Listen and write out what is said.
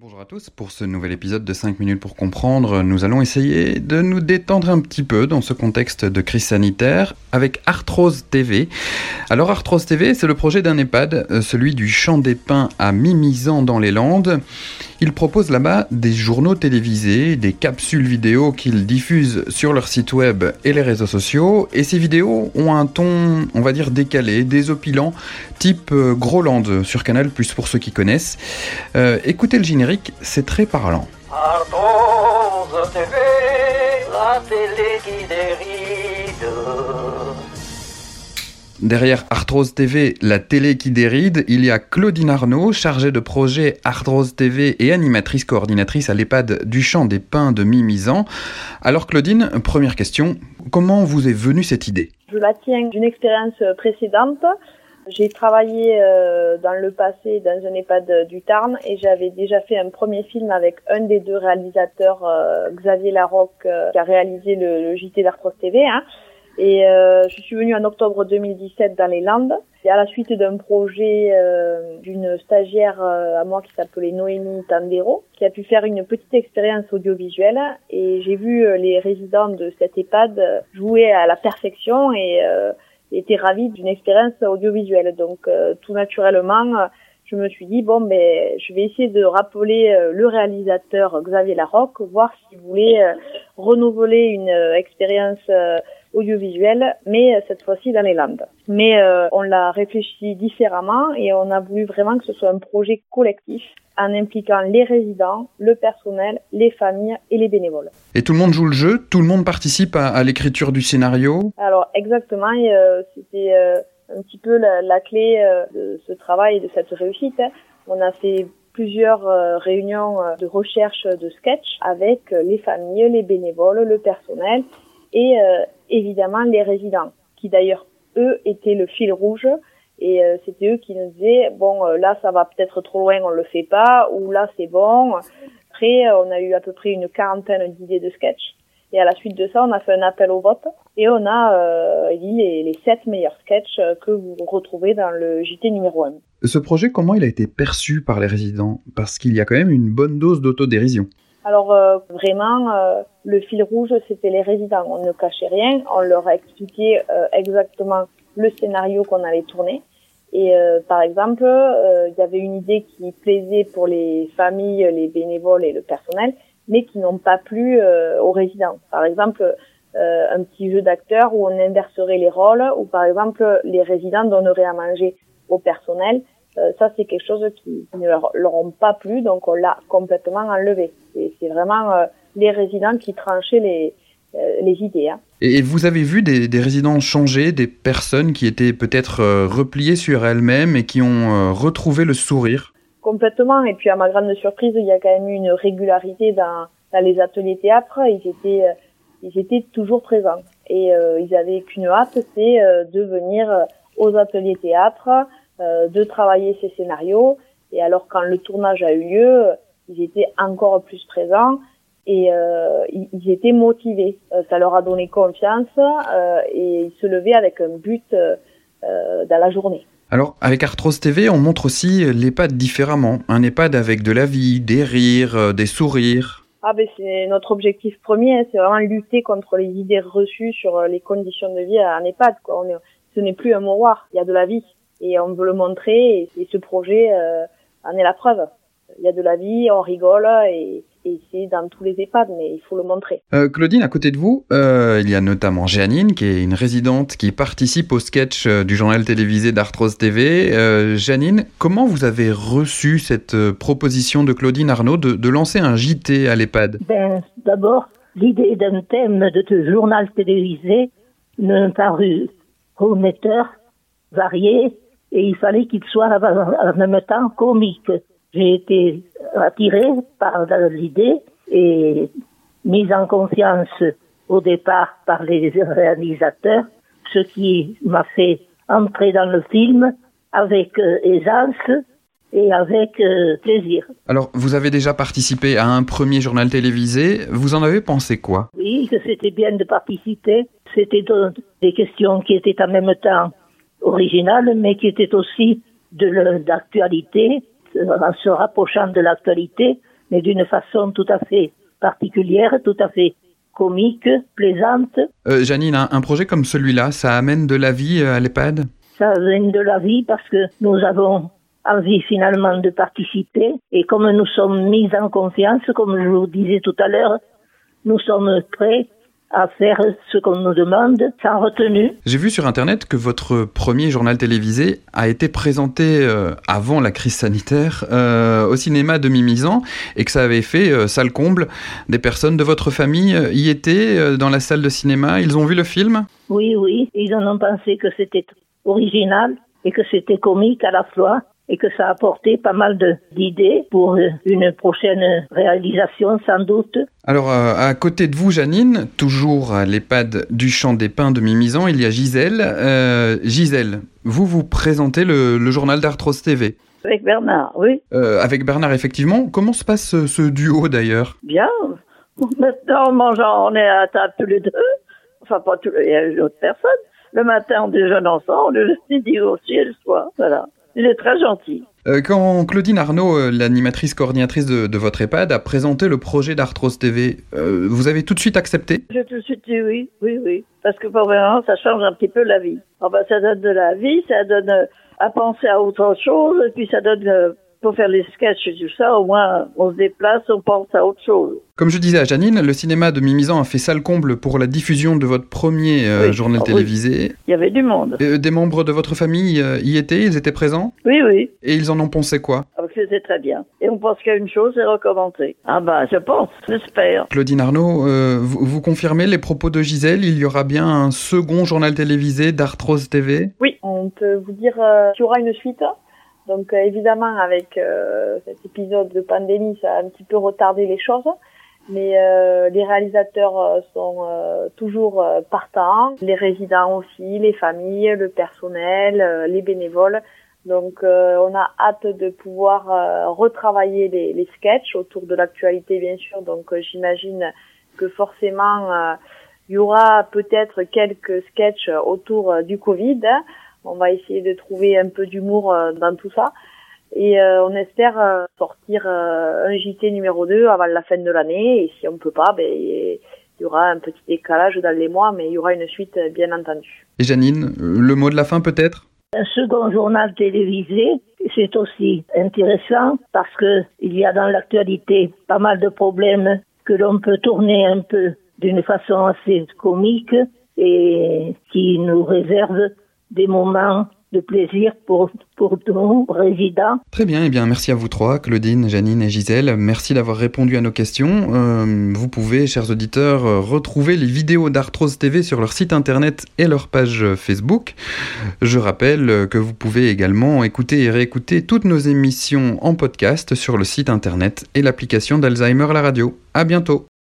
Bonjour à tous, pour ce nouvel épisode de 5 minutes pour comprendre, nous allons essayer de nous détendre un petit peu dans ce contexte de crise sanitaire avec Arthrose TV. Alors Arthrose TV, c'est le projet d'un EHPAD, euh, celui du Champ des Pins à Mimizan dans les Landes. Il propose là-bas des journaux télévisés, des capsules vidéo qu'ils diffusent sur leur site web et les réseaux sociaux. Et ces vidéos ont un ton, on va dire, décalé, désopilant, type euh, Groland sur Canal, plus pour ceux qui connaissent. Euh, écoutez le générique c'est très parlant. Derrière Arthrose TV, la télé qui déride, il y a Claudine Arnaud, chargée de projet Arthrose TV et animatrice coordinatrice à l'EHPAD du Champ des Pins de Mimizan. Alors Claudine, première question, comment vous est venue cette idée? Je la tiens d'une expérience précédente j'ai travaillé euh, dans le passé dans un EHPAD du Tarn et j'avais déjà fait un premier film avec un des deux réalisateurs, euh, Xavier Larocque, euh, qui a réalisé le, JT d'Artros TV. Hein. Et je suis venue en octobre 2017 dans les Landes. Et à la suite d'un projet d'une stagiaire à moi qui s'appelait Noémie Tandero, qui a pu faire une petite expérience audiovisuelle. Et j'ai vu les résidents de cet EHPAD jouer à la perfection et était ravie d'une expérience audiovisuelle. Donc euh, tout naturellement, euh, je me suis dit bon ben je vais essayer de rappeler euh, le réalisateur Xavier Larocque, voir s'il voulait renouveler une expérience audiovisuelle, mais cette fois-ci dans les Landes. Mais on l'a réfléchi différemment et on a voulu vraiment que ce soit un projet collectif en impliquant les résidents, le personnel, les familles et les bénévoles. Et tout le monde joue le jeu Tout le monde participe à, l'écriture du scénario? Alors exactement, euh, c'était euh, un petit peu la, clé euh, de ce travail et de cette réussite. On a fait plusieurs réunions de recherche de sketch avec les familles, les bénévoles, le personnel et évidemment les résidents, qui d'ailleurs eux étaient le fil rouge et euh, c'était eux qui nous disaient bon euh, là ça va peut-être trop loin, on le fait pas, ou là c'est bon. Après euh, on a eu à peu près une quarantaine d'idées de sketch. Et à la suite de ça, on a fait un appel au vote et on a les, les sept meilleurs sketchs que vous retrouvez dans le JT numéro 1. Ce projet, comment il a été perçu par les résidents? Parce qu'il y a quand même une bonne dose d'autodérision. Alors vraiment, le fil rouge, c'était les résidents. On ne cachait rien, on leur a expliqué exactement le scénario qu'on allait tourner. Et euh, par exemple, euh, il y avait une idée qui plaisait pour les familles, les bénévoles et le personnel, mais qui n'ont pas plu euh, aux résidents. Par exemple, un petit jeu d'acteurs où on inverserait les rôles, ou par exemple les résidents donneraient à manger au personnel. Ça, c'est quelque chose qui, ne leur, leur, ont pas plu, donc on l'a complètement enlevé. C'est vraiment les résidents qui tranchaient les, les idées. Hein. Et vous avez vu des, résidents changer, des personnes qui étaient peut-être euh, repliées sur elles-mêmes et qui ont euh, retrouvé le sourire? Complètement. Et puis à ma grande surprise, il y a quand même eu une régularité dans, les ateliers théâtre. Ils étaient, euh, ils étaient toujours présents. Et ils avaient qu'une hâte, c'est de venir aux ateliers théâtre, de travailler ces scénarios. Et alors quand le tournage a eu lieu, ils étaient encore plus présents et euh, ils étaient motivés. Euh, ça leur a donné confiance euh, et ils se levaient avec un but euh, euh, dans la journée. Alors, avec Arthrose TV, on montre aussi l'EHPAD différemment. Un EHPAD avec de la vie, des rires, des sourires. Ah ben c'est notre objectif premier, hein, c'est vraiment lutter contre les idées reçues sur les conditions de vie à un EHPAD. Quoi. On est, ce n'est plus un mouroir, il y a de la vie et on veut le montrer et, et ce projet en est la preuve. Il y a de la vie, on rigole et, et c'est dans tous les EHPAD, mais il faut le montrer. Euh, Claudine, à côté de vous, euh, il y a notamment Janine, qui est une résidente qui participe au sketch euh, du journal télévisé d'Arthrose TV. Euh, Janine, comment vous avez reçu cette euh, proposition de Claudine Arnaud de, de lancer un JT à l'EHPAD? Ben, D'abord, l'idée d'un thème de ce journal télévisé me parut prometteur, varié, et il fallait qu'il soit en même temps comique. J'ai été attirée par l'idée et mise en conscience au départ par les réalisateurs, ce qui m'a fait entrer dans le film avec euh, aisance et avec euh, plaisir. Alors, vous avez déjà participé à un premier journal télévisé. Vous en avez pensé quoi? Oui, que c'était bien de participer. C'était des questions qui étaient en même temps originales, mais qui étaient aussi de d'actualité en se rapprochant de l'actualité, mais d'une façon tout à fait particulière, tout à fait comique, plaisante. Euh, Janine, un, un, projet comme celui-là, ça amène de la vie à l'EHPAD? Ça amène de la vie parce que nous avons envie finalement de participer et comme nous sommes mis en confiance, comme je vous disais tout à l'heure, nous sommes prêts à faire ce qu'on nous demande sans retenue. J'ai vu sur Internet que votre premier journal télévisé a été présenté euh, avant la crise sanitaire euh, au cinéma de Mimizan et que ça avait fait euh, salle comble. Des personnes de votre famille euh, y étaient euh, dans la salle de cinéma? Ils ont vu le film? Oui, oui. Ils en ont pensé que c'était original et que c'était comique à la fois et que ça a apporté pas mal d'idées pour une prochaine réalisation sans doute. Alors euh, à côté de vous Janine, toujours à l'EHPAD du Champ des Pins de Mimizan, il y a Gisèle. Euh, Gisèle, vous vous présentez le, le journal d'Arthrose TV. Avec Bernard, oui. Euh, avec Bernard, effectivement. Comment se passe ce, ce duo d'ailleurs? Bien. Maintenant, on mange, on est à table tous les deux. Enfin, pas tous les, il y a une autre personne. Le matin, on déjeune ensemble, le midi aussi et le soir. Voilà. Il est très gentil. Euh, quand Claudine Arnaud, euh, l'animatrice coordinatrice de, de, votre EHPAD, a présenté le projet d'Arthrose TV, euh, vous avez tout de suite accepté? J'ai tout de suite dit oui, oui, oui. Parce que pour vraiment, ça change un petit peu la vie. Enfin, ça donne de la vie, ça donne euh, à penser à autre chose, et puis ça donne pour faire les sketchs et tout ça, au moins on se déplace, on pense à autre chose. Comme je disais à Janine, le cinéma de Mimizan a fait salle comble pour la diffusion de votre premier euh, Oui. journal Ah, oui. télévisé. Il y avait du monde. Euh, des membres de votre famille euh, y étaient, ils étaient présents? Oui, oui. Et ils en ont pensé quoi? Ah, C'était très bien. Et on pense qu'à une chose, c'est recommencer. Ah bah, je pense, j'espère. Claudine Arnaud, euh, vous, vous confirmez les propos de Gisèle Il y aura bien un second journal télévisé d'Arthrose TV Oui, on peut vous dire euh, qu'il y aura une suite. Donc euh, évidemment, avec euh, cet épisode de pandémie, ça a un petit peu retardé les choses. Mais euh, les réalisateurs euh, sont euh, toujours euh, partants, les résidents aussi, les familles, le personnel, les bénévoles. Donc on a hâte de pouvoir retravailler les, les sketchs autour de l'actualité bien sûr. Donc j'imagine que forcément il y aura peut-être quelques sketchs autour du Covid. On va essayer de trouver un peu d'humour euh, dans tout ça. Et euh, on espère euh, sortir euh, un JT numéro 2 avant la fin de l'année. Et si on peut pas, ben, il y aura un petit décalage dans les mois, mais il y aura une suite, bien entendu. Et Janine, le mot de la fin peut-être? Un second journal télévisé, c'est aussi intéressant parce que il y a dans l'actualité pas mal de problèmes que l'on peut tourner un peu d'une façon assez comique et qui nous réserve des moments de plaisir pour, pour nos résidents. Très bien, et bien merci à vous trois, Claudine, Janine et Gisèle. Merci d'avoir répondu à nos questions. Euh, vous pouvez, chers auditeurs, euh, retrouver les vidéos d'Arthrose TV sur leur site internet et leur page Facebook. Je rappelle que vous pouvez également écouter et réécouter toutes nos émissions en podcast sur le site internet et l'application d'Alzheimer la radio. À bientôt.